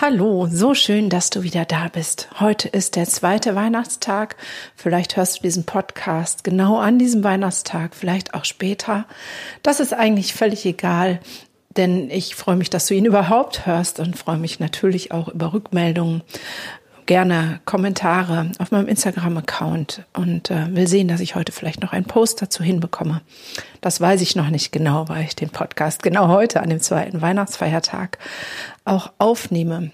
Hallo, so schön, dass du wieder da bist. Heute ist der zweite Weihnachtstag. Vielleicht hörst du diesen Podcast genau an diesem Weihnachtstag, vielleicht auch später. Das ist eigentlich völlig egal, denn ich freue mich, dass du ihn überhaupt hörst und freue mich natürlich auch über Rückmeldungen gerne Kommentare auf meinem Instagram-Account und äh, will sehen, dass ich heute vielleicht noch einen Post dazu hinbekomme. Das weiß ich noch nicht genau, weil ich den Podcast genau heute an dem zweiten Weihnachtsfeiertag auch aufnehme.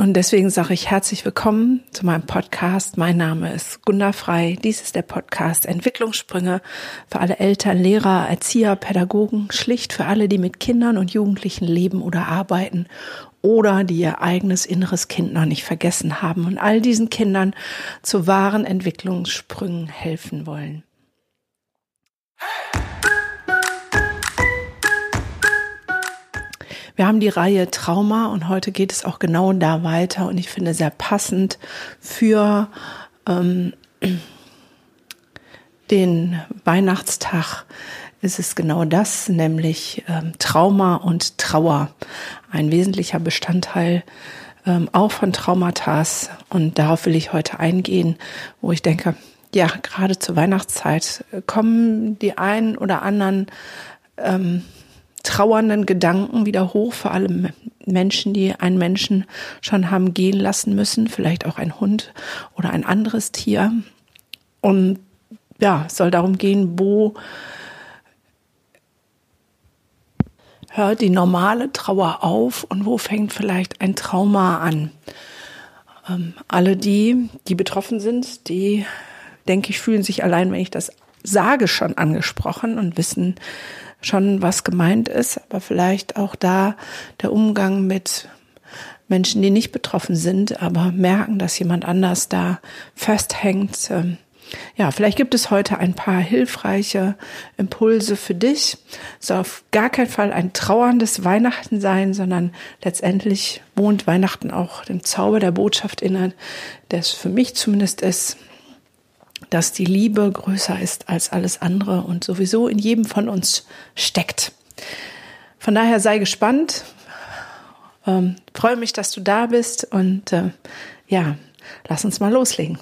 Und deswegen sage ich herzlich willkommen zu meinem Podcast. Mein Name ist Gunda Frei. Dies ist der Podcast Entwicklungssprünge für alle Eltern, Lehrer, Erzieher, Pädagogen, schlicht für alle, die mit Kindern und Jugendlichen leben oder arbeiten oder die ihr eigenes inneres Kind noch nicht vergessen haben und all diesen Kindern zu wahren Entwicklungssprüngen helfen wollen. Wir haben die Reihe Trauma und heute geht es auch genau da weiter und ich finde sehr passend für ähm, den Weihnachtstag ist es genau das, nämlich ähm, Trauma und Trauer. Ein wesentlicher Bestandteil ähm, auch von Traumata. Und darauf will ich heute eingehen, wo ich denke, ja, gerade zur Weihnachtszeit kommen die einen oder anderen ähm, trauernden Gedanken wieder hoch, vor allem Menschen, die einen Menschen schon haben gehen lassen müssen, vielleicht auch ein Hund oder ein anderes Tier. Und ja, soll darum gehen, wo hört die normale Trauer auf und wo fängt vielleicht ein Trauma an. Ähm, alle die, die betroffen sind, die, denke ich, fühlen sich allein, wenn ich das sage, schon angesprochen und wissen schon, was gemeint ist. Aber vielleicht auch da der Umgang mit Menschen, die nicht betroffen sind, aber merken, dass jemand anders da festhängt. Ähm, ja, vielleicht gibt es heute ein paar hilfreiche Impulse für dich. Es soll auf gar keinen Fall ein trauerndes Weihnachten sein, sondern letztendlich wohnt Weihnachten auch dem Zauber der Botschaft inne, das für mich zumindest ist, dass die Liebe größer ist als alles andere und sowieso in jedem von uns steckt. Von daher sei gespannt. Ähm, freue mich, dass du da bist und äh, ja, lass uns mal loslegen.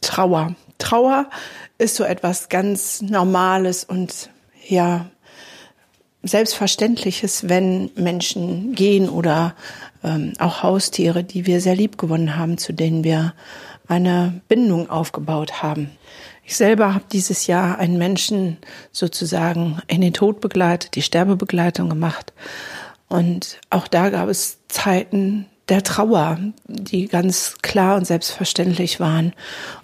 Trauer. Trauer ist so etwas ganz Normales und ja, Selbstverständliches, wenn Menschen gehen oder ähm, auch Haustiere, die wir sehr lieb gewonnen haben, zu denen wir eine Bindung aufgebaut haben. Ich selber habe dieses Jahr einen Menschen sozusagen in den Tod begleitet, die Sterbebegleitung gemacht. Und auch da gab es Zeiten, der Trauer, die ganz klar und selbstverständlich waren.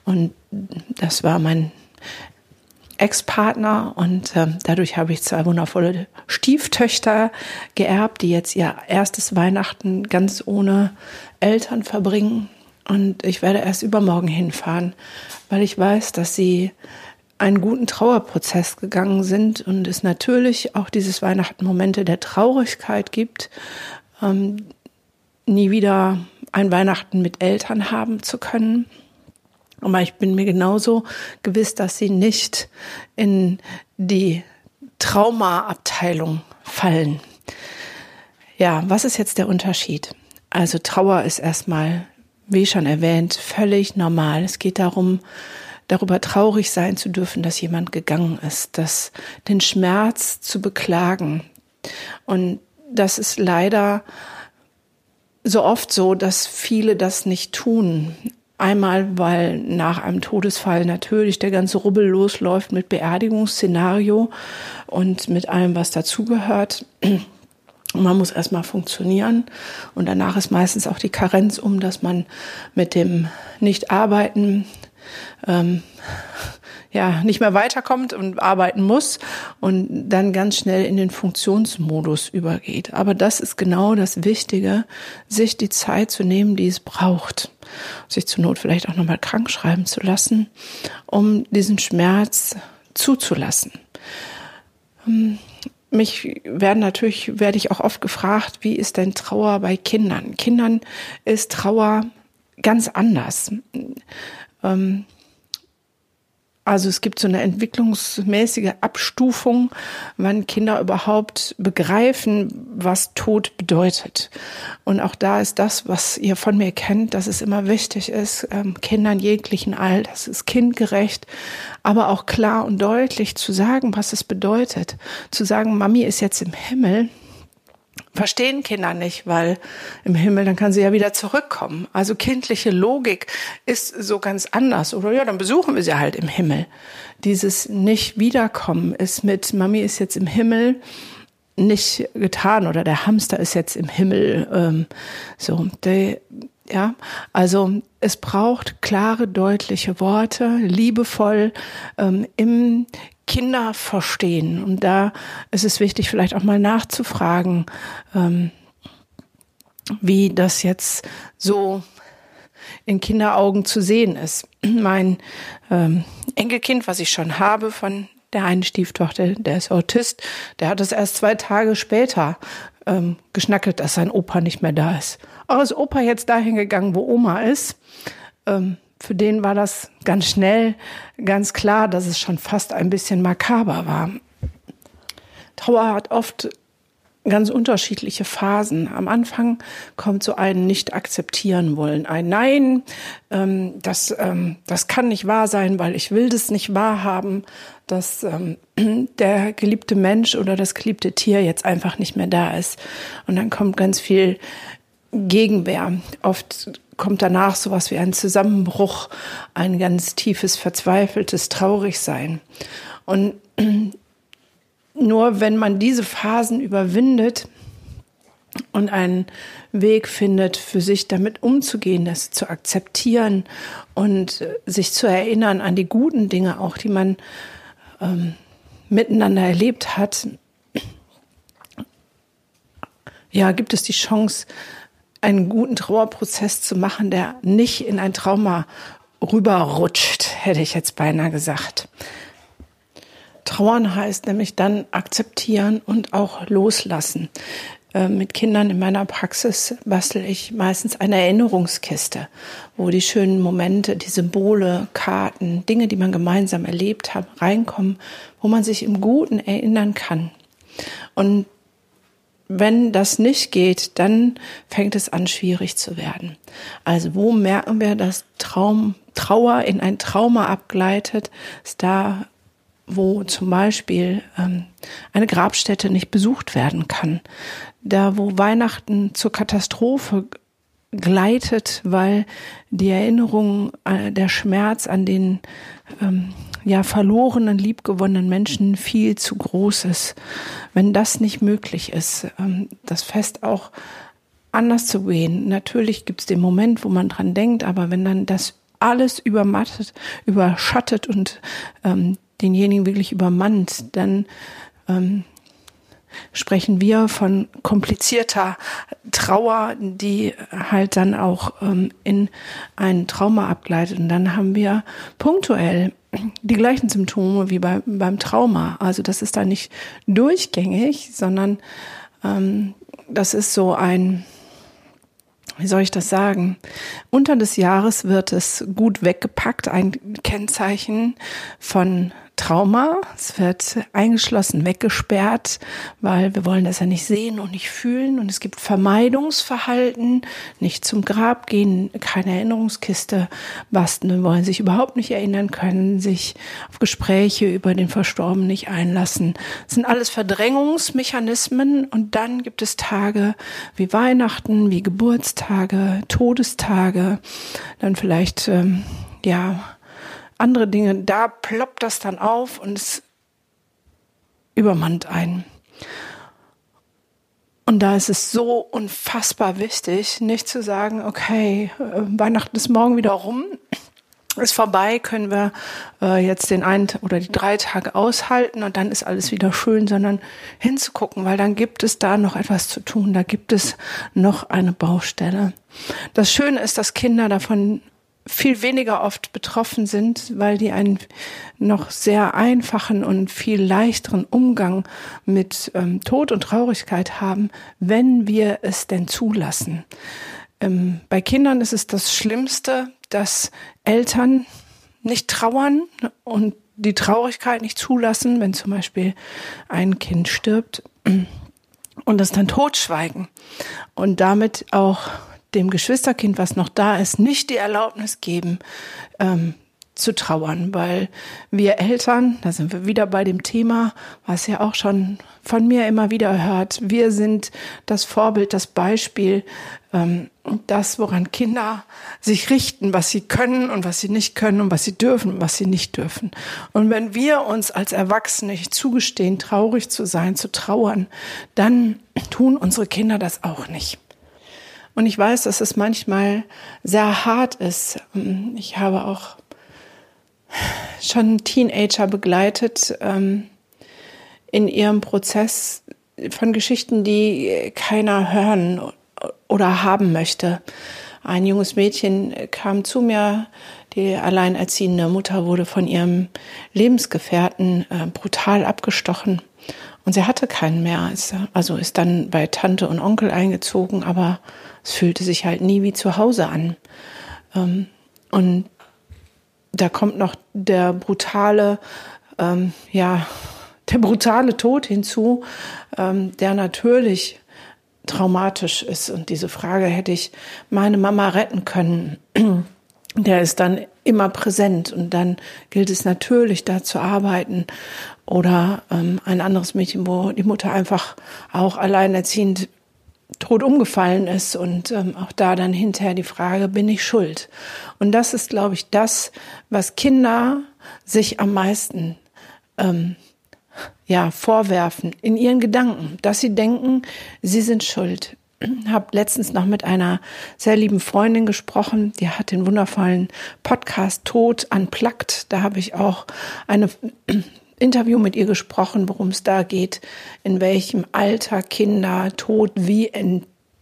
Und das war mein Ex-Partner und äh, dadurch habe ich zwei wundervolle Stieftöchter geerbt, die jetzt ihr erstes Weihnachten ganz ohne Eltern verbringen. Und ich werde erst übermorgen hinfahren, weil ich weiß, dass sie einen guten Trauerprozess gegangen sind und es natürlich auch dieses Weihnachten Momente der Traurigkeit gibt, ähm, nie wieder ein Weihnachten mit Eltern haben zu können. Aber ich bin mir genauso gewiss, dass sie nicht in die Traumaabteilung fallen. Ja, was ist jetzt der Unterschied? Also Trauer ist erstmal, wie schon erwähnt, völlig normal. Es geht darum, darüber traurig sein zu dürfen, dass jemand gegangen ist, dass den Schmerz zu beklagen. Und das ist leider so oft so, dass viele das nicht tun. Einmal, weil nach einem Todesfall natürlich der ganze Rubbel losläuft mit Beerdigungsszenario und mit allem, was dazugehört. Man muss erstmal funktionieren und danach ist meistens auch die Karenz um, dass man mit dem Nicht-Arbeiten ähm, ja nicht mehr weiterkommt und arbeiten muss und dann ganz schnell in den Funktionsmodus übergeht. Aber das ist genau das Wichtige, sich die Zeit zu nehmen, die es braucht, sich zur Not vielleicht auch nochmal krank schreiben zu lassen, um diesen Schmerz zuzulassen. Ähm, mich werden natürlich, werde ich auch oft gefragt, wie ist denn Trauer bei Kindern? Kindern ist Trauer ganz anders. Ähm, Also es gibt so eine entwicklungsmäßige Abstufung, wann Kinder überhaupt begreifen, was Tod bedeutet. Und auch da ist das, was ihr von mir kennt, dass es immer wichtig ist, ähm, Kindern jeglichen Alters, ist kindgerecht, aber auch klar und deutlich zu sagen, was es bedeutet. Zu sagen, Mami ist jetzt im Himmel verstehen Kinder nicht, weil im Himmel, dann kann sie ja wieder zurückkommen. Also kindliche Logik ist so ganz anders. Oder ja, dann besuchen wir sie halt im Himmel. Dieses nicht wiederkommen ist mit Mami ist jetzt im Himmel nicht getan oder der Hamster ist jetzt im Himmel. Ähm, so, der, ja, also es braucht klare, deutliche Worte, liebevoll ähm, im Kinder verstehen. Und da ist es wichtig, vielleicht auch mal nachzufragen, ähm, wie das jetzt so in Kinderaugen zu sehen ist. Mein ähm, Enkelkind, was ich schon habe von der einen Stieftochter, der ist Autist, der hat es erst zwei Tage später ähm, geschnackelt, dass sein Opa nicht mehr da ist. Auch ist Opa jetzt dahin gegangen, wo Oma ist. Ähm, für den war das ganz schnell ganz klar, dass es schon fast ein bisschen makaber war. Trauer hat oft ganz unterschiedliche Phasen. Am Anfang kommt so ein nicht akzeptieren wollen, ein Nein, ähm, das, ähm, das kann nicht wahr sein, weil ich will das nicht wahrhaben, dass ähm, der geliebte Mensch oder das geliebte Tier jetzt einfach nicht mehr da ist. Und dann kommt ganz viel Gegenwehr. Oft kommt danach sowas wie ein Zusammenbruch, ein ganz tiefes, verzweifeltes Traurigsein. Und nur wenn man diese Phasen überwindet und einen Weg findet, für sich damit umzugehen, das zu akzeptieren und äh, sich zu erinnern an die guten Dinge auch, die man ähm, miteinander erlebt hat, ja, gibt es die Chance, einen guten Trauerprozess zu machen, der nicht in ein Trauma rüberrutscht, hätte ich jetzt beinahe gesagt. Trauern heißt nämlich dann akzeptieren und auch loslassen. Äh, mit Kindern in meiner Praxis bastel ich meistens eine Erinnerungskiste, wo die schönen Momente, die Symbole, Karten, Dinge, die man gemeinsam erlebt hat, reinkommen, wo man sich im Guten erinnern kann. Und wenn das nicht geht, dann fängt es an, schwierig zu werden. Also wo merken wir, dass Traum, Trauer in ein Trauma abgleitet, ist da, wo zum Beispiel ähm, eine Grabstätte nicht besucht werden kann, da wo Weihnachten zur Katastrophe gleitet, weil die Erinnerung, äh, der Schmerz an den ähm, ja verlorenen, liebgewonnenen Menschen viel zu groß ist. Wenn das nicht möglich ist, ähm, das Fest auch anders zu gehen. Natürlich gibt es den Moment, wo man dran denkt, aber wenn dann das alles übermattet, überschattet und ähm, denjenigen wirklich übermannt, dann ähm, sprechen wir von komplizierter Trauer, die halt dann auch ähm, in ein Trauma abgleitet. Und dann haben wir punktuell die gleichen Symptome wie bei, beim Trauma. Also das ist da nicht durchgängig, sondern ähm, das ist so ein, wie soll ich das sagen? Unter des Jahres wird es gut weggepackt, ein Kennzeichen von Trauma. Es wird eingeschlossen, weggesperrt, weil wir wollen das ja nicht sehen und nicht fühlen. Und es gibt Vermeidungsverhalten, nicht zum Grab gehen, keine Erinnerungskiste basteln, wollen sich überhaupt nicht erinnern können, sich auf Gespräche über den Verstorbenen nicht einlassen. Das sind alles Verdrängungsmechanismen. Und dann gibt es Tage wie Weihnachten, wie Geburtstage, Todestage, dann vielleicht, ähm, ja, andere Dinge, da ploppt das dann auf und es übermannt einen. Und da ist es so unfassbar wichtig, nicht zu sagen, okay, äh, Weihnachten ist morgen wieder rum, ist vorbei, können wir äh, jetzt den einen oder die drei Tage aushalten und dann ist alles wieder schön, sondern hinzugucken, weil dann gibt es da noch etwas zu tun, da gibt es noch eine Baustelle. Das Schöne ist, dass Kinder davon viel weniger oft betroffen sind, weil die einen noch sehr einfachen und viel leichteren Umgang mit ähm, Tod und Traurigkeit haben, wenn wir es denn zulassen. Ähm, bei Kindern ist es das Schlimmste, dass Eltern nicht trauern und die Traurigkeit nicht zulassen, wenn zum Beispiel ein Kind stirbt und das dann totschweigen und damit auch dem Geschwisterkind, was noch da ist, nicht die Erlaubnis geben, ähm, zu trauern, weil wir Eltern, da sind wir wieder bei dem Thema, was ja auch schon von mir immer wieder hört, wir sind das Vorbild, das Beispiel, ähm, das, woran Kinder sich richten, was sie können und was sie nicht können und was sie dürfen und was sie nicht dürfen. Und wenn wir uns als Erwachsene nicht zugestehen, traurig zu sein, zu trauern, dann tun unsere Kinder das auch nicht. Und ich weiß, dass es manchmal sehr hart ist. Ich habe auch schon Teenager begleitet ähm, in ihrem Prozess von Geschichten, die keiner hören oder haben möchte. Ein junges Mädchen kam zu mir, die alleinerziehende Mutter wurde von ihrem Lebensgefährten äh, brutal abgestochen und sie hatte keinen mehr. Also ist dann bei Tante und Onkel eingezogen, aber es fühlte sich halt nie wie zu Hause an. Ähm, und da kommt noch der brutale, ähm, ja, der brutale Tod hinzu, ähm, der natürlich traumatisch ist. Und diese Frage hätte ich meine Mama retten können. Der ist dann immer präsent und dann gilt es natürlich, da zu arbeiten. Oder ähm, ein anderes Mädchen, wo die Mutter einfach auch alleinerziehend tot umgefallen ist und ähm, auch da dann hinterher die Frage, bin ich schuld? Und das ist, glaube ich, das, was Kinder sich am meisten ähm, ja vorwerfen in ihren Gedanken, dass sie denken, sie sind schuld. Ich habe letztens noch mit einer sehr lieben Freundin gesprochen, die hat den wundervollen Podcast Tod unplugged. Da habe ich auch eine Interview mit ihr gesprochen, worum es da geht, in welchem Alter Kinder Tod wie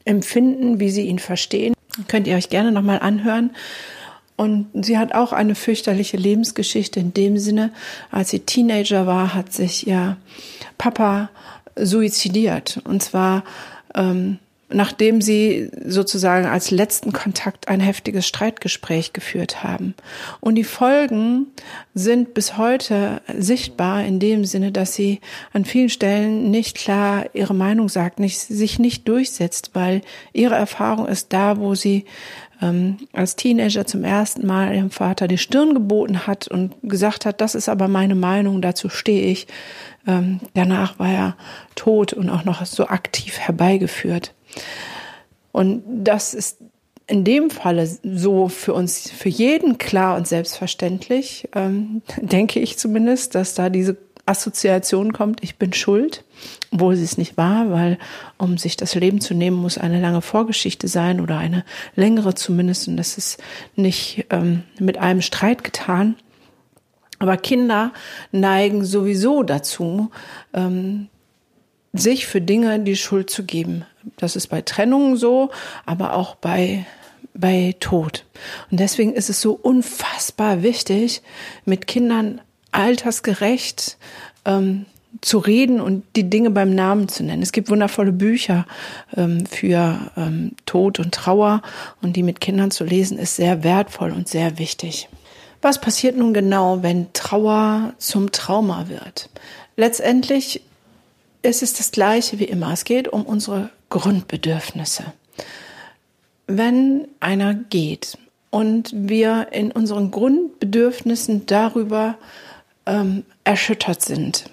empfinden, wie sie ihn verstehen. Könnt ihr euch gerne nochmal anhören. Und sie hat auch eine fürchterliche Lebensgeschichte in dem Sinne, als sie Teenager war, hat sich ihr Papa suizidiert. Und zwar ähm, nachdem sie sozusagen als letzten Kontakt ein heftiges Streitgespräch geführt haben. Und die Folgen sind bis heute sichtbar in dem Sinne, dass sie an vielen Stellen nicht klar ihre Meinung sagt, nicht, sich nicht durchsetzt, weil ihre Erfahrung ist da, wo sie ähm, als Teenager zum ersten Mal ihrem Vater die Stirn geboten hat und gesagt hat, das ist aber meine Meinung, dazu stehe ich. Ähm, danach war er tot und auch noch so aktiv herbeigeführt. Und das ist in dem Falle so für uns, für jeden klar und selbstverständlich, ähm, denke ich zumindest, dass da diese Assoziation kommt, ich bin schuld, obwohl sie es nicht war, weil um sich das Leben zu nehmen, muss eine lange Vorgeschichte sein oder eine längere zumindest und das ist nicht ähm, mit einem Streit getan. Aber Kinder neigen sowieso dazu, ähm, sich für Dinge die Schuld zu geben. Das ist bei Trennungen so, aber auch bei bei Tod. Und deswegen ist es so unfassbar wichtig, mit Kindern altersgerecht ähm, zu reden und die Dinge beim Namen zu nennen. Es gibt wundervolle Bücher ähm, für ähm, Tod und Trauer und die mit Kindern zu lesen ist sehr wertvoll und sehr wichtig. Was passiert nun genau, wenn Trauer zum Trauma wird? Letztendlich ist es das Gleiche wie immer. Es geht um unsere Grundbedürfnisse. Wenn einer geht und wir in unseren Grundbedürfnissen darüber ähm, erschüttert sind,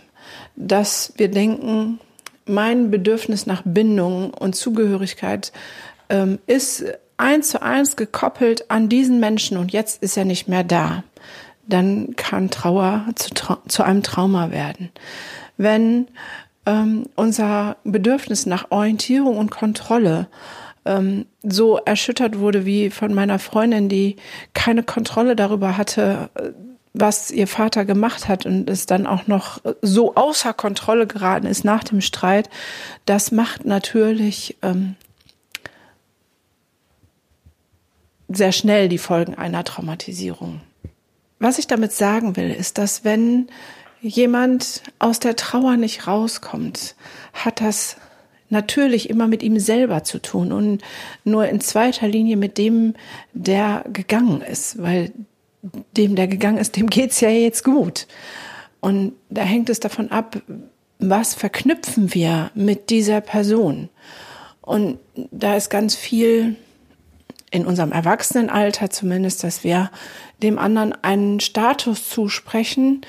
dass wir denken, mein Bedürfnis nach Bindung und Zugehörigkeit ähm, ist eins zu eins gekoppelt an diesen Menschen und jetzt ist er nicht mehr da, dann kann Trauer zu, zu einem Trauma werden. Wenn ähm, unser Bedürfnis nach Orientierung und Kontrolle ähm, so erschüttert wurde wie von meiner Freundin, die keine Kontrolle darüber hatte, was ihr Vater gemacht hat und es dann auch noch so außer Kontrolle geraten ist nach dem Streit, das macht natürlich ähm, sehr schnell die Folgen einer Traumatisierung. Was ich damit sagen will, ist, dass wenn jemand aus der Trauer nicht rauskommt, hat das natürlich immer mit ihm selber zu tun und nur in zweiter Linie mit dem, der gegangen ist, weil dem, der gegangen ist, dem geht's ja jetzt gut. Und da hängt es davon ab, was verknüpfen wir mit dieser Person. Und da ist ganz viel in unserem Erwachsenenalter zumindest, dass wir dem anderen einen Status zusprechen,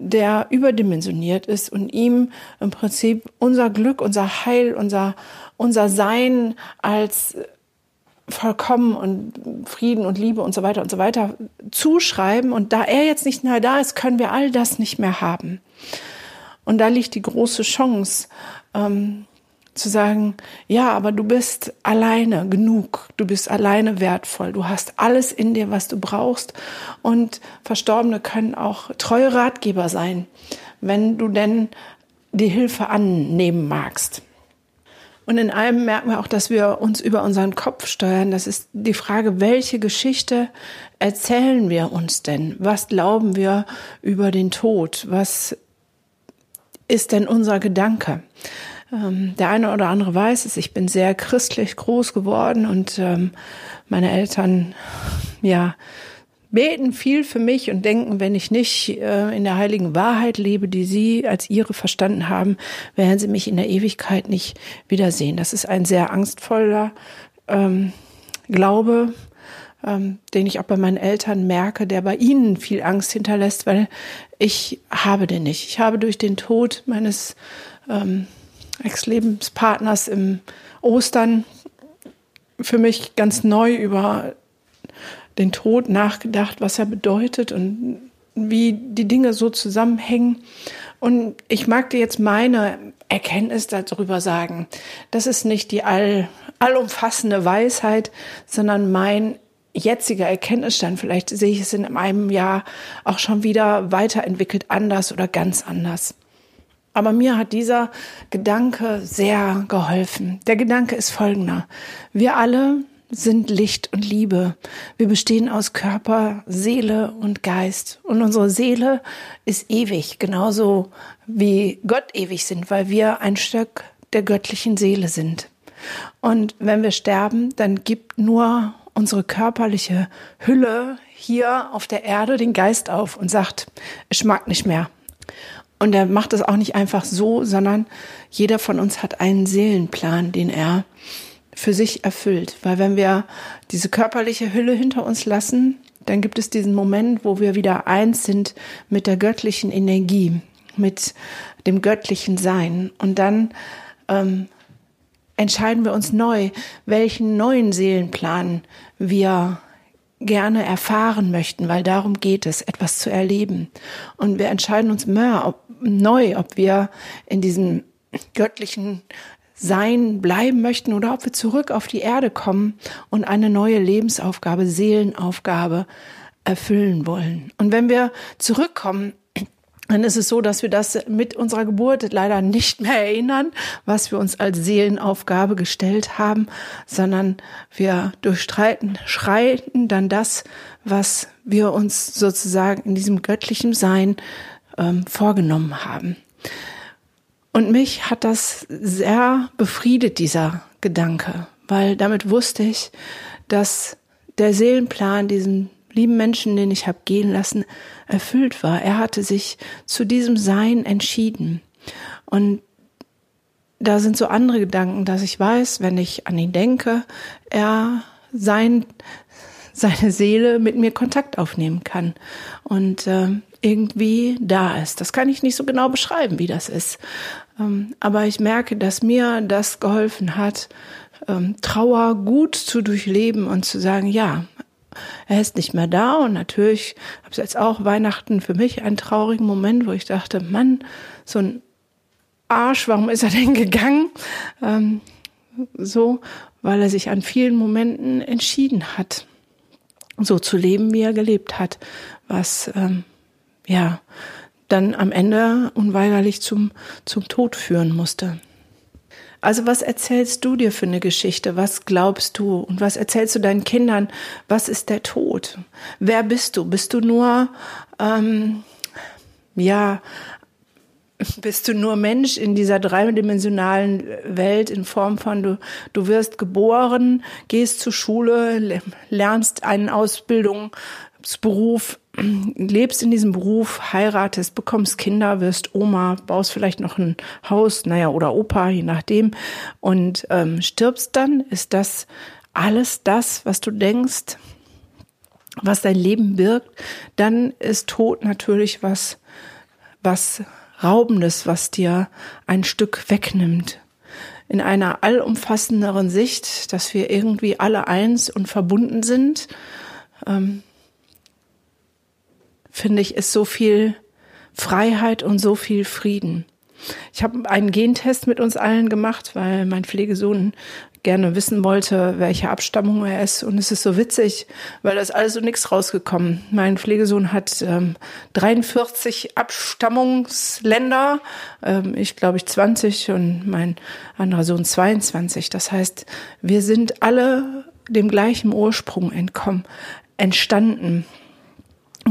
der überdimensioniert ist und ihm im Prinzip unser Glück, unser Heil, unser, unser Sein als vollkommen und Frieden und Liebe und so weiter und so weiter zuschreiben. Und da er jetzt nicht mehr da ist, können wir all das nicht mehr haben. Und da liegt die große Chance, ähm, zu sagen, ja, aber du bist alleine genug, du bist alleine wertvoll, du hast alles in dir, was du brauchst. Und Verstorbene können auch treue Ratgeber sein, wenn du denn die Hilfe annehmen magst. Und in allem merken wir auch, dass wir uns über unseren Kopf steuern. Das ist die Frage, welche Geschichte erzählen wir uns denn? Was glauben wir über den Tod? Was ist denn unser Gedanke? Ähm, der eine oder andere weiß es, ich bin sehr christlich groß geworden und ähm, meine Eltern, ja, beten viel für mich und denken, wenn ich nicht äh, in der heiligen Wahrheit lebe, die sie als ihre verstanden haben, werden sie mich in der Ewigkeit nicht wiedersehen. Das ist ein sehr angstvoller ähm, Glaube, ähm, den ich auch bei meinen Eltern merke, der bei ihnen viel Angst hinterlässt, weil ich habe den nicht. Ich habe durch den Tod meines ähm, Ex-Lebenspartners im Ostern für mich ganz neu über den Tod nachgedacht, was er bedeutet und wie die Dinge so zusammenhängen. Und ich mag dir jetzt meine Erkenntnis darüber sagen. Das ist nicht die all, allumfassende Weisheit, sondern mein jetziger Erkenntnisstand. Vielleicht sehe ich es in einem Jahr auch schon wieder weiterentwickelt anders oder ganz anders. Aber mir hat dieser Gedanke sehr geholfen. Der Gedanke ist folgender. Wir alle sind Licht und Liebe. Wir bestehen aus Körper, Seele und Geist. Und unsere Seele ist ewig, genauso wie Gott ewig sind, weil wir ein Stück der göttlichen Seele sind. Und wenn wir sterben, dann gibt nur unsere körperliche Hülle hier auf der Erde den Geist auf und sagt, ich mag nicht mehr. Und er macht es auch nicht einfach so, sondern jeder von uns hat einen Seelenplan, den er für sich erfüllt. Weil wenn wir diese körperliche Hülle hinter uns lassen, dann gibt es diesen Moment, wo wir wieder eins sind mit der göttlichen Energie, mit dem göttlichen Sein. Und dann ähm, entscheiden wir uns neu, welchen neuen Seelenplan wir gerne erfahren möchten, weil darum geht es, etwas zu erleben. Und wir entscheiden uns mehr ob, neu, ob wir in diesem göttlichen Sein bleiben möchten oder ob wir zurück auf die Erde kommen und eine neue Lebensaufgabe, Seelenaufgabe erfüllen wollen. Und wenn wir zurückkommen dann ist es so, dass wir das mit unserer Geburt leider nicht mehr erinnern, was wir uns als Seelenaufgabe gestellt haben, sondern wir durchstreiten, schreiten dann das, was wir uns sozusagen in diesem göttlichen Sein ähm, vorgenommen haben. Und mich hat das sehr befriedet, dieser Gedanke, weil damit wusste ich, dass der Seelenplan diesen lieben Menschen, den ich habe gehen lassen, erfüllt war. Er hatte sich zu diesem Sein entschieden. Und da sind so andere Gedanken, dass ich weiß, wenn ich an ihn denke, er sein, seine Seele mit mir Kontakt aufnehmen kann und äh, irgendwie da ist. Das kann ich nicht so genau beschreiben, wie das ist. Ähm, aber ich merke, dass mir das geholfen hat, ähm, Trauer gut zu durchleben und zu sagen, ja, er ist nicht mehr da und natürlich habe ich jetzt auch Weihnachten für mich einen traurigen Moment, wo ich dachte, Mann, so ein Arsch, warum ist er denn gegangen? Ähm, so, weil er sich an vielen Momenten entschieden hat, so zu leben, wie er gelebt hat, was ähm, ja dann am Ende unweigerlich zum, zum Tod führen musste. Also was erzählst du dir für eine Geschichte? Was glaubst du? Und was erzählst du deinen Kindern? Was ist der Tod? Wer bist du? Bist du nur, ähm, ja, bist du nur Mensch in dieser dreidimensionalen Welt in Form von du, du wirst geboren, gehst zur Schule, lernst eine Ausbildung, Beruf, lebst in diesem Beruf, heiratest, bekommst Kinder, wirst Oma, baust vielleicht noch ein Haus, naja, oder Opa, je nachdem, und ähm, stirbst dann, ist das alles das, was du denkst, was dein Leben birgt, dann ist Tod natürlich was, was Raubendes, was dir ein Stück wegnimmt. In einer allumfassenderen Sicht, dass wir irgendwie alle eins und verbunden sind, ähm, finde ich, ist so viel Freiheit und so viel Frieden. Ich habe einen Gentest mit uns allen gemacht, weil mein Pflegesohn gerne wissen wollte, welche Abstammung er ist. Und es ist so witzig, weil da ist alles so nichts rausgekommen. Mein Pflegesohn hat ähm, 43 Abstammungsländer, ähm, ich glaube ich 20 und mein anderer Sohn 22. Das heißt, wir sind alle dem gleichen Ursprung entkommen, entstanden,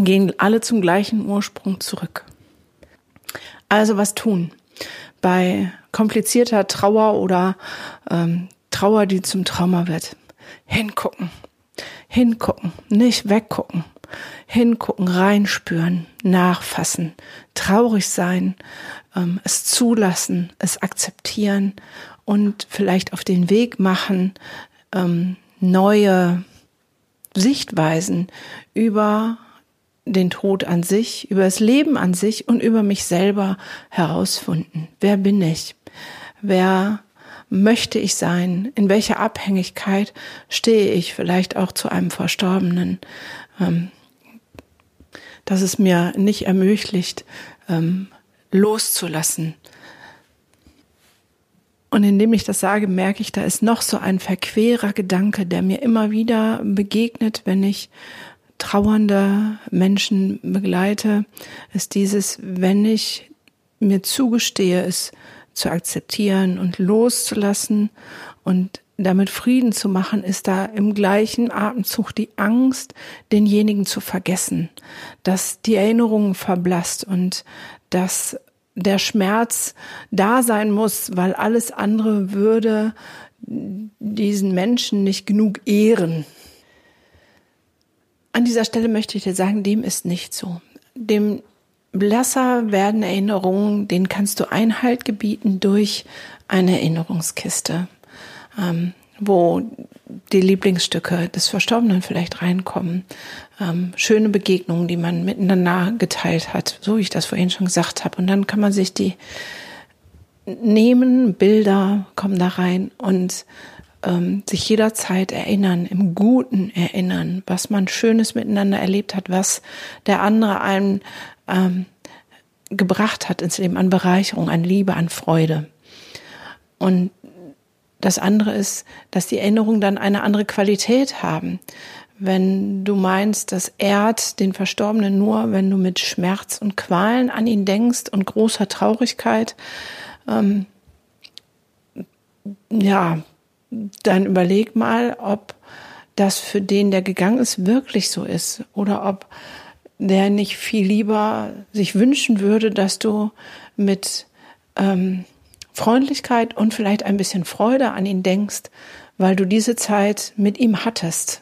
gehen alle zum gleichen Ursprung zurück. Also was tun? Bei komplizierter Trauer oder ähm, Trauer, die zum Trauma wird. Hingucken. Hingucken. Nicht weggucken. Hingucken, reinspüren, nachfassen, traurig sein, ähm, es zulassen, es akzeptieren und vielleicht auf den Weg machen, ähm, neue Sichtweisen über den Tod an sich, über das Leben an sich und über mich selber herausfinden. Wer bin ich? Wer möchte ich sein? In welcher Abhängigkeit stehe ich vielleicht auch zu einem Verstorbenen? Ähm, dass es mir nicht ermöglicht, ähm, loszulassen. Und indem ich das sage, merke ich, da ist noch so ein verquerer Gedanke, der mir immer wieder begegnet, wenn ich trauernde Menschen begleite, ist dieses, wenn ich mir zugestehe, es zu akzeptieren und loszulassen und damit Frieden zu machen, ist da im gleichen Atemzug die Angst, denjenigen zu vergessen, dass die Erinnerung verblasst und dass der Schmerz da sein muss, weil alles andere würde diesen Menschen nicht genug ehren. An dieser Stelle möchte ich dir sagen, dem ist nicht so. Dem blasser werden Erinnerungen, denen kannst du Einhalt gebieten durch eine Erinnerungskiste, ähm, wo die Lieblingsstücke des Verstorbenen vielleicht reinkommen, ähm, schöne Begegnungen, die man miteinander geteilt hat, so wie ich das vorhin schon gesagt habe. Und dann kann man sich die nehmen, Bilder kommen da rein und ähm, sich jederzeit erinnern, im Guten erinnern, was man Schönes miteinander erlebt hat, was der andere einem ähm, gebracht hat ins Leben an Bereicherung, an Liebe, an Freude. Und das andere ist, dass die Erinnerungen dann eine andere Qualität haben. Wenn du meinst, das ehrt den Verstorbenen nur, wenn du mit Schmerz und Qualen an ihn denkst und großer Traurigkeit, ähm, ja, dann überleg mal, ob das für den, der gegangen ist, wirklich so ist oder ob der nicht viel lieber sich wünschen würde, dass du mit ähm, Freundlichkeit und vielleicht ein bisschen Freude an ihn denkst, weil du diese Zeit mit ihm hattest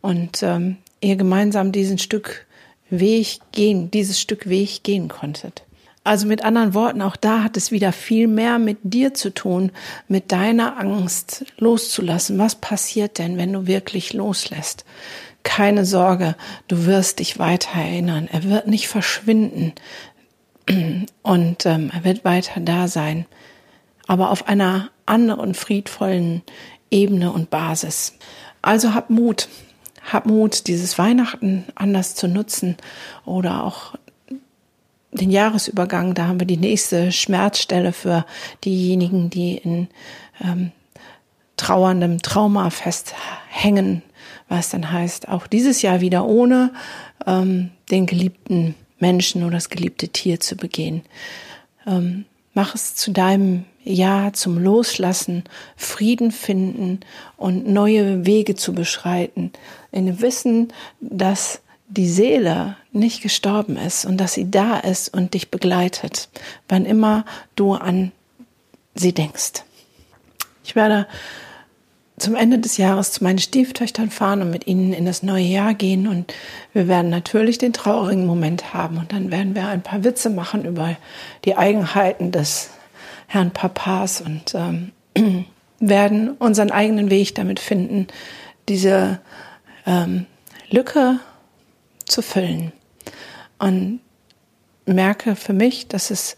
und ähm, ihr gemeinsam diesen Stück Weg gehen, dieses Stück Weg gehen konntet. Also mit anderen Worten, auch da hat es wieder viel mehr mit dir zu tun, mit deiner Angst loszulassen. Was passiert denn, wenn du wirklich loslässt? Keine Sorge, du wirst dich weiter erinnern. Er wird nicht verschwinden und ähm, er wird weiter da sein, aber auf einer anderen friedvollen Ebene und Basis. Also hab Mut, hab Mut, dieses Weihnachten anders zu nutzen oder auch den Jahresübergang, da haben wir die nächste Schmerzstelle für diejenigen, die in ähm, trauerndem Trauma festhängen was dann heißt, auch dieses Jahr wieder ohne ähm, den geliebten Menschen oder das geliebte Tier zu begehen. Ähm, mach es zu deinem Ja zum Loslassen, Frieden finden und neue Wege zu beschreiten, in dem Wissen, dass die Seele nicht gestorben ist und dass sie da ist und dich begleitet, wann immer du an sie denkst. Ich werde zum Ende des Jahres zu meinen Stieftöchtern fahren und mit ihnen in das neue Jahr gehen. Und wir werden natürlich den traurigen Moment haben. Und dann werden wir ein paar Witze machen über die Eigenheiten des Herrn Papas und ähm, werden unseren eigenen Weg damit finden, diese ähm, Lücke zu füllen. Und merke für mich, dass es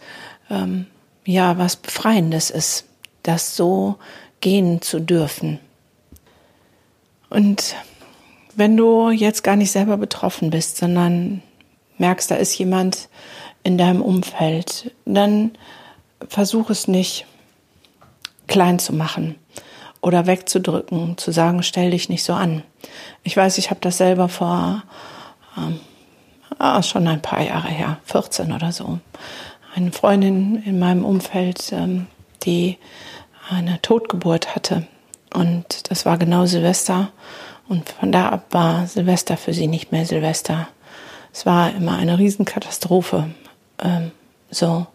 ähm, ja was Befreiendes ist, das so gehen zu dürfen. Und wenn du jetzt gar nicht selber betroffen bist, sondern merkst, da ist jemand in deinem Umfeld, dann versuch es nicht klein zu machen oder wegzudrücken, zu sagen, stell dich nicht so an. Ich weiß, ich habe das selber vor ähm, ah, schon ein paar Jahre her, 14 oder so. Eine Freundin in meinem Umfeld, ähm, die eine Totgeburt hatte. Und das war genau Silvester. Und von da ab war Silvester für sie nicht mehr Silvester. Es war immer eine Riesenkatastrophe. Ähm, so.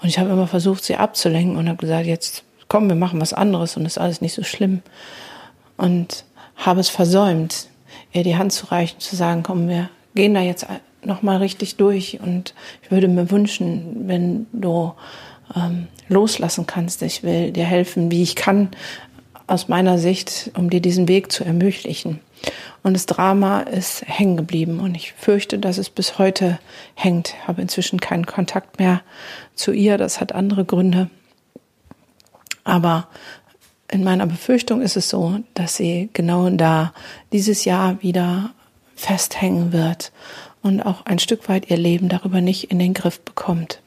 Und ich habe immer versucht, sie abzulenken und habe gesagt, jetzt komm, wir machen was anderes und ist alles nicht so schlimm. Und habe es versäumt, ihr die Hand zu reichen, zu sagen, komm, wir gehen da jetzt nochmal richtig durch. Und ich würde mir wünschen, wenn du ähm, loslassen kannst. Ich will dir helfen, wie ich kann, aus meiner Sicht, um dir diesen Weg zu ermöglichen. Und das Drama ist hängen geblieben und ich fürchte, dass es bis heute hängt. Ich habe inzwischen keinen Kontakt mehr zu ihr. Das hat andere Gründe. Aber in meiner Befürchtung ist es so, dass sie genau da dieses Jahr wieder festhängen wird und auch ein Stück weit ihr Leben darüber nicht in den Griff bekommt.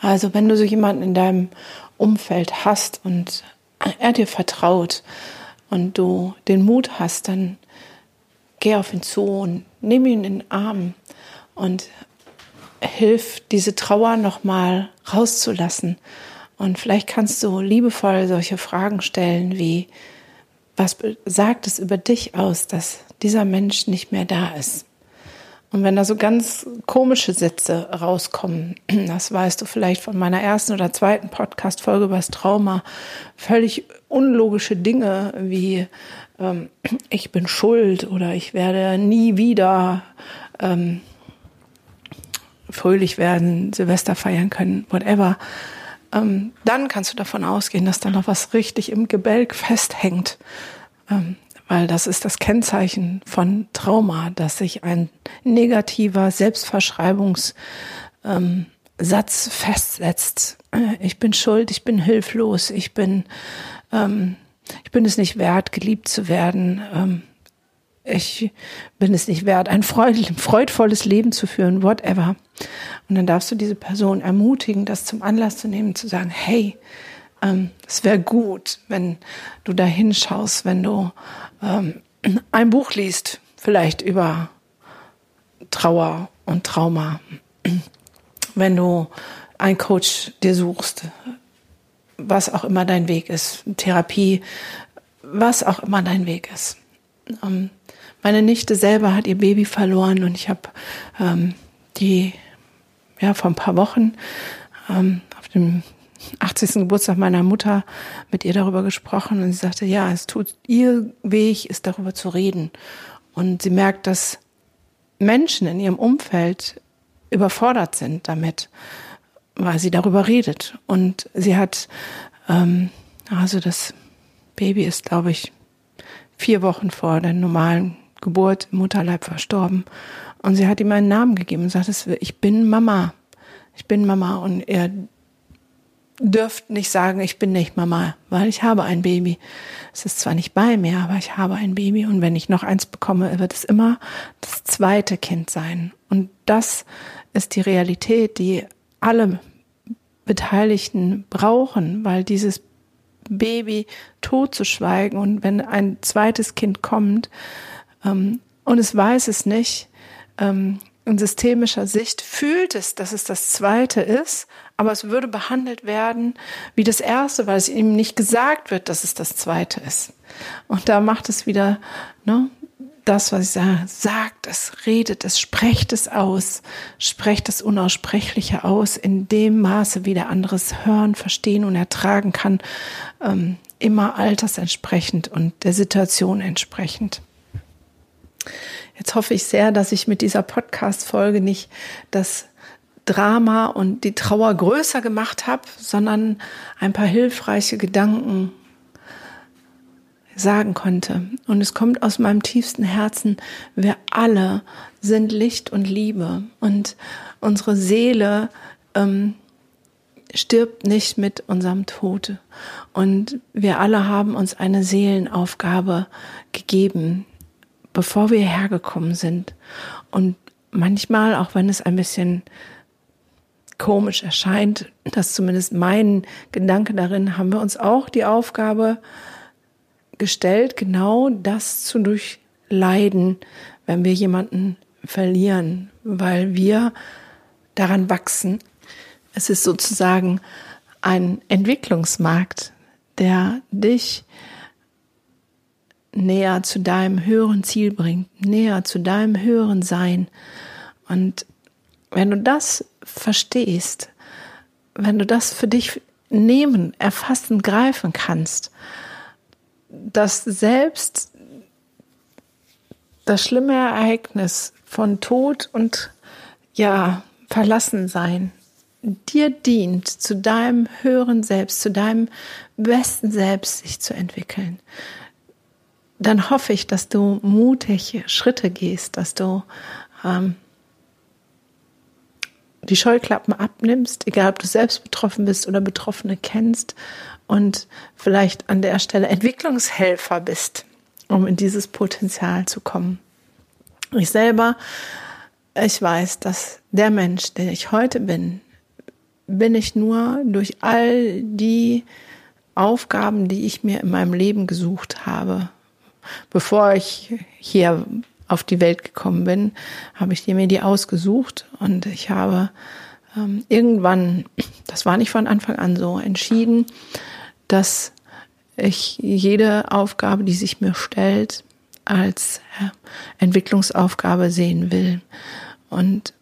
Also wenn du so jemanden in deinem Umfeld hast und er dir vertraut und du den Mut hast, dann geh auf ihn zu und nimm ihn in den Arm und hilf, diese Trauer nochmal rauszulassen. Und vielleicht kannst du liebevoll solche Fragen stellen wie, was sagt es über dich aus, dass dieser Mensch nicht mehr da ist? Und wenn da so ganz komische Sätze rauskommen, das weißt du vielleicht von meiner ersten oder zweiten Podcast-Folge über das Trauma, völlig unlogische Dinge wie ähm, ich bin schuld oder ich werde nie wieder ähm, fröhlich werden, Silvester feiern können, whatever, ähm, dann kannst du davon ausgehen, dass da noch was richtig im Gebälk festhängt. Weil das ist das Kennzeichen von Trauma, dass sich ein negativer Selbstverschreibungssatz ähm, festsetzt. Ich bin schuld, ich bin hilflos, ich bin, ähm, ich bin es nicht wert, geliebt zu werden. Ähm, ich bin es nicht wert, ein freudvolles Leben zu führen, whatever. Und dann darfst du diese Person ermutigen, das zum Anlass zu nehmen, zu sagen, hey, ähm, es wäre gut, wenn du da hinschaust, wenn du ähm, ein Buch liest, vielleicht über Trauer und Trauma, wenn du einen Coach dir suchst, was auch immer dein Weg ist, Therapie, was auch immer dein Weg ist. Ähm, meine Nichte selber hat ihr Baby verloren und ich habe ähm, die ja vor ein paar Wochen ähm, auf dem 80. Geburtstag meiner Mutter mit ihr darüber gesprochen und sie sagte, ja, es tut ihr Weg, ist darüber zu reden. Und sie merkt, dass Menschen in ihrem Umfeld überfordert sind damit, weil sie darüber redet. Und sie hat, ähm, also das Baby ist, glaube ich, vier Wochen vor der normalen Geburt im Mutterleib verstorben. Und sie hat ihm einen Namen gegeben und sagt, ich bin Mama. Ich bin Mama. Und er dürft nicht sagen, ich bin nicht Mama, weil ich habe ein Baby. Es ist zwar nicht bei mir, aber ich habe ein Baby und wenn ich noch eins bekomme, wird es immer das zweite Kind sein. Und das ist die Realität, die alle Beteiligten brauchen, weil dieses Baby tot zu schweigen und wenn ein zweites Kind kommt ähm, und es weiß es nicht, ähm, in systemischer Sicht fühlt es, dass es das zweite ist, aber es würde behandelt werden wie das erste, weil es ihm nicht gesagt wird, dass es das zweite ist. Und da macht es wieder ne, das, was ich sage, sagt es, redet es, sprecht es aus, sprecht das Unaussprechliche aus in dem Maße, wie der andere hören, verstehen und ertragen kann. Ähm, immer altersentsprechend und der Situation entsprechend. Jetzt hoffe ich sehr, dass ich mit dieser Podcast-Folge nicht das Drama und die Trauer größer gemacht habe, sondern ein paar hilfreiche Gedanken sagen konnte. Und es kommt aus meinem tiefsten Herzen, wir alle sind Licht und Liebe und unsere Seele ähm, stirbt nicht mit unserem Tod. Und wir alle haben uns eine Seelenaufgabe gegeben, bevor wir hergekommen sind. Und manchmal, auch wenn es ein bisschen komisch erscheint, dass zumindest mein Gedanke darin, haben wir uns auch die Aufgabe gestellt, genau das zu durchleiden, wenn wir jemanden verlieren, weil wir daran wachsen. Es ist sozusagen ein Entwicklungsmarkt, der dich näher zu deinem höheren Ziel bringt, näher zu deinem höheren Sein. Und wenn du das verstehst, wenn du das für dich nehmen, erfassen, greifen kannst, dass selbst das schlimme Ereignis von Tod und ja, Verlassensein dir dient, zu deinem höheren Selbst, zu deinem besten Selbst sich zu entwickeln, dann hoffe ich, dass du mutig Schritte gehst, dass du ähm, die Scheuklappen abnimmst, egal ob du selbst betroffen bist oder Betroffene kennst und vielleicht an der Stelle Entwicklungshelfer bist, um in dieses Potenzial zu kommen. Ich selber, ich weiß, dass der Mensch, der ich heute bin, bin ich nur durch all die Aufgaben, die ich mir in meinem Leben gesucht habe. Bevor ich hier auf die Welt gekommen bin, habe ich mir die ausgesucht und ich habe ähm, irgendwann, das war nicht von Anfang an so, entschieden, dass ich jede Aufgabe, die sich mir stellt, als äh, Entwicklungsaufgabe sehen will. Und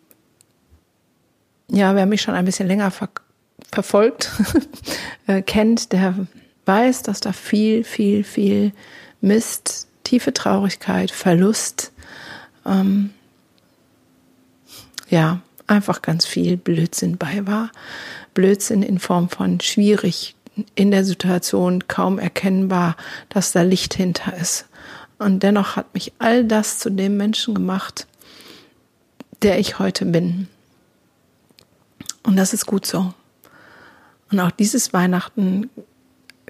ja, wer mich schon ein bisschen länger ver verfolgt, äh, kennt, der weiß, dass da viel, viel, viel Mist, tiefe Traurigkeit, Verlust, ähm, ja, einfach ganz viel Blödsinn bei war. Blödsinn in Form von schwierig in der Situation kaum erkennbar, dass da Licht hinter ist. Und dennoch hat mich all das zu dem Menschen gemacht, der ich heute bin. Und das ist gut so. Und auch dieses Weihnachten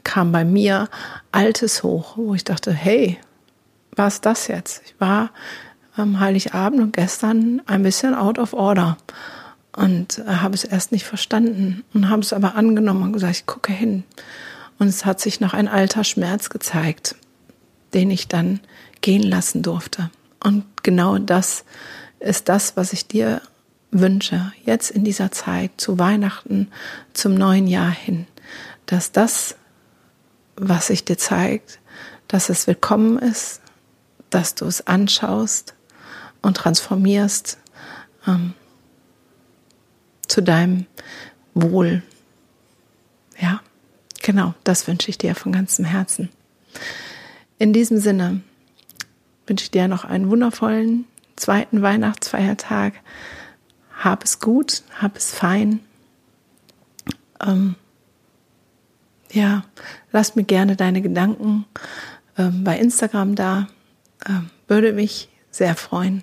kam bei mir Altes hoch, wo ich dachte, hey, was ist das jetzt? Ich war am Heiligabend und gestern ein bisschen out of order und habe es erst nicht verstanden und habe es aber angenommen und gesagt, ich gucke hin. Und es hat sich noch ein alter Schmerz gezeigt, den ich dann gehen lassen durfte. Und genau das ist das, was ich dir wünsche, jetzt in dieser Zeit, zu Weihnachten, zum neuen Jahr hin, dass das, was sich dir zeigt, dass es willkommen ist, dass du es anschaust und transformierst ähm, zu deinem Wohl. Ja, genau, das wünsche ich dir von ganzem Herzen. In diesem Sinne wünsche ich dir noch einen wundervollen zweiten Weihnachtsfeiertag. Hab es gut, hab es fein. Ähm, ja, lass mir gerne deine Gedanken ähm, bei Instagram da. Ähm, würde mich sehr freuen.